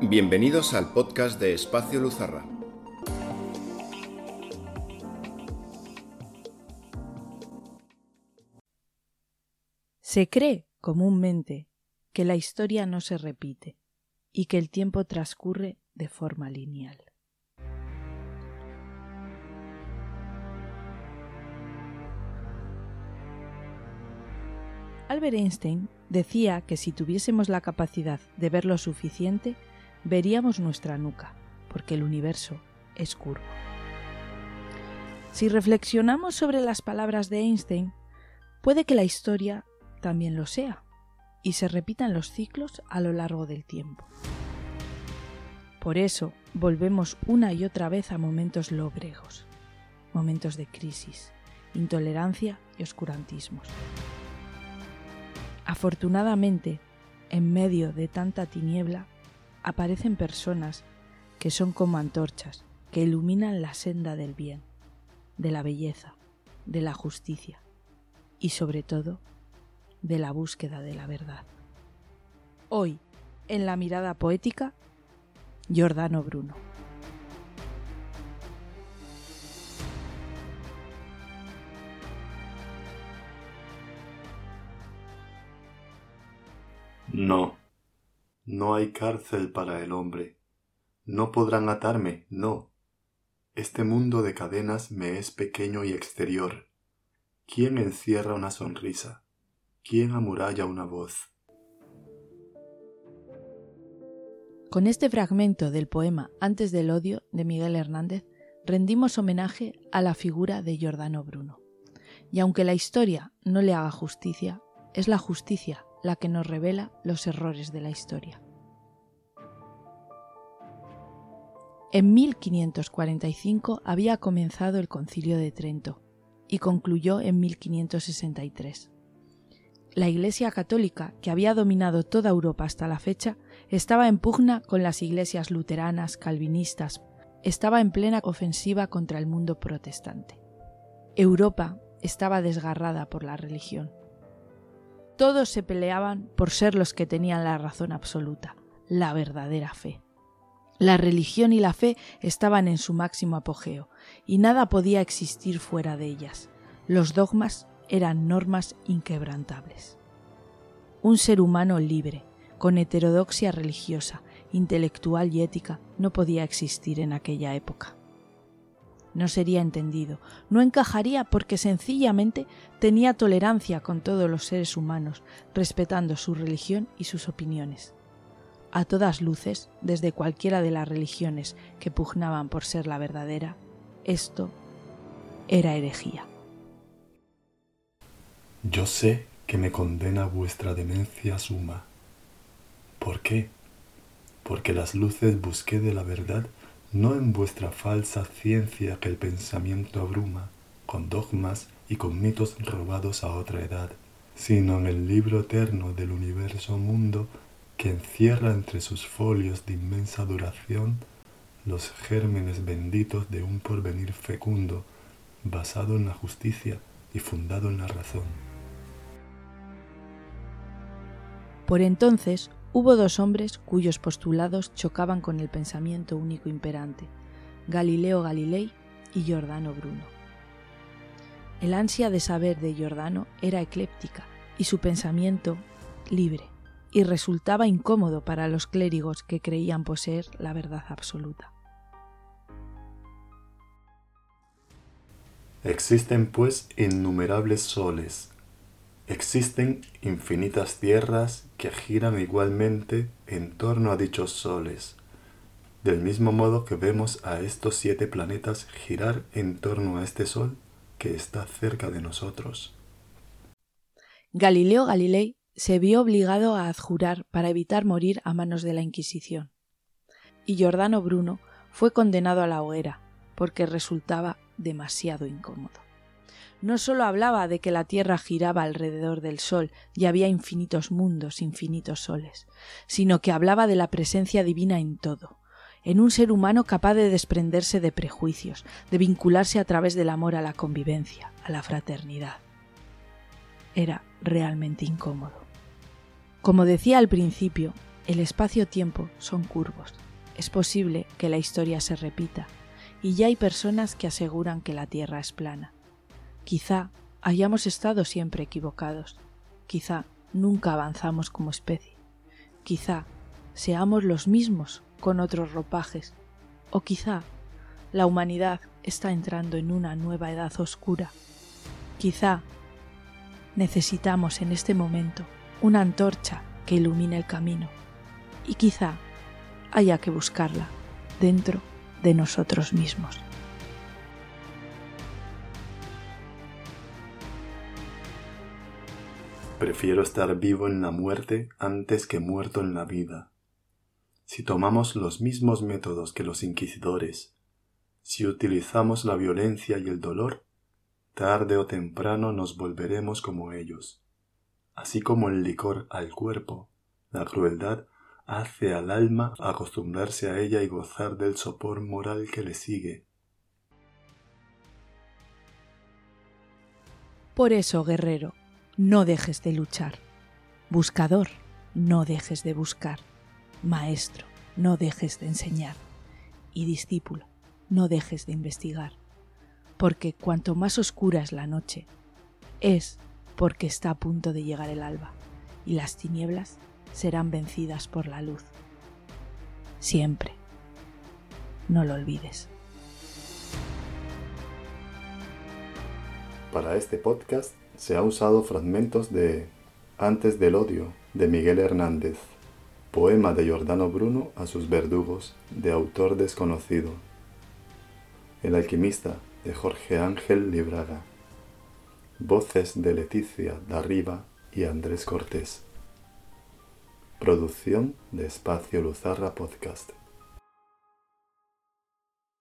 Bienvenidos al podcast de Espacio Luzarra. Se cree comúnmente que la historia no se repite y que el tiempo transcurre de forma lineal. Albert Einstein decía que si tuviésemos la capacidad de ver lo suficiente, veríamos nuestra nuca, porque el universo es curvo. Si reflexionamos sobre las palabras de Einstein, puede que la historia también lo sea, y se repitan los ciclos a lo largo del tiempo. Por eso volvemos una y otra vez a momentos lóbregos, momentos de crisis, intolerancia y oscurantismos. Afortunadamente, en medio de tanta tiniebla, aparecen personas que son como antorchas, que iluminan la senda del bien, de la belleza, de la justicia y sobre todo de la búsqueda de la verdad. Hoy, en la mirada poética, Giordano Bruno. No, no hay cárcel para el hombre. No podrán atarme, no. Este mundo de cadenas me es pequeño y exterior. ¿Quién encierra una sonrisa? ¿Quién amuralla una voz? Con este fragmento del poema Antes del odio de Miguel Hernández rendimos homenaje a la figura de Giordano Bruno. Y aunque la historia no le haga justicia, es la justicia la que nos revela los errores de la historia. En 1545 había comenzado el concilio de Trento y concluyó en 1563. La Iglesia católica, que había dominado toda Europa hasta la fecha, estaba en pugna con las iglesias luteranas, calvinistas, estaba en plena ofensiva contra el mundo protestante. Europa estaba desgarrada por la religión. Todos se peleaban por ser los que tenían la razón absoluta, la verdadera fe. La religión y la fe estaban en su máximo apogeo, y nada podía existir fuera de ellas. Los dogmas eran normas inquebrantables. Un ser humano libre, con heterodoxia religiosa, intelectual y ética, no podía existir en aquella época no sería entendido, no encajaría porque sencillamente tenía tolerancia con todos los seres humanos, respetando su religión y sus opiniones. A todas luces, desde cualquiera de las religiones que pugnaban por ser la verdadera, esto era herejía. Yo sé que me condena vuestra demencia suma. ¿Por qué? Porque las luces busqué de la verdad no en vuestra falsa ciencia que el pensamiento abruma, con dogmas y con mitos robados a otra edad, sino en el libro eterno del universo mundo que encierra entre sus folios de inmensa duración los gérmenes benditos de un porvenir fecundo, basado en la justicia y fundado en la razón. Por entonces Hubo dos hombres cuyos postulados chocaban con el pensamiento único imperante, Galileo Galilei y Giordano Bruno. El ansia de saber de Giordano era ecléptica y su pensamiento libre, y resultaba incómodo para los clérigos que creían poseer la verdad absoluta. Existen pues innumerables soles, Existen infinitas tierras que giran igualmente en torno a dichos soles, del mismo modo que vemos a estos siete planetas girar en torno a este sol que está cerca de nosotros. Galileo Galilei se vio obligado a adjurar para evitar morir a manos de la Inquisición, y Giordano Bruno fue condenado a la hoguera porque resultaba demasiado incómodo no sólo hablaba de que la Tierra giraba alrededor del Sol y había infinitos mundos, infinitos soles, sino que hablaba de la presencia divina en todo, en un ser humano capaz de desprenderse de prejuicios, de vincularse a través del amor a la convivencia, a la fraternidad. Era realmente incómodo. Como decía al principio, El espacio-tiempo son curvos. Es posible que la historia se repita, y ya hay personas que aseguran que la Tierra es plana. Quizá hayamos estado siempre equivocados. Quizá nunca avanzamos como especie. Quizá seamos los mismos con otros ropajes. O quizá la humanidad está entrando en una nueva edad oscura. Quizá necesitamos en este momento una antorcha que ilumine el camino. Y quizá haya que buscarla dentro de nosotros mismos. Prefiero estar vivo en la muerte antes que muerto en la vida. Si tomamos los mismos métodos que los inquisidores, si utilizamos la violencia y el dolor, tarde o temprano nos volveremos como ellos. Así como el licor al cuerpo, la crueldad hace al alma acostumbrarse a ella y gozar del sopor moral que le sigue. Por eso, guerrero, no dejes de luchar. Buscador, no dejes de buscar. Maestro, no dejes de enseñar. Y discípulo, no dejes de investigar. Porque cuanto más oscura es la noche, es porque está a punto de llegar el alba, y las tinieblas serán vencidas por la luz. Siempre. No lo olvides. Para este podcast se ha usado fragmentos de Antes del odio de Miguel Hernández, poema de Giordano Bruno a sus verdugos de autor desconocido, El alquimista de Jorge Ángel Libraga, voces de Leticia Darriba y Andrés Cortés, producción de Espacio Luzarra Podcast.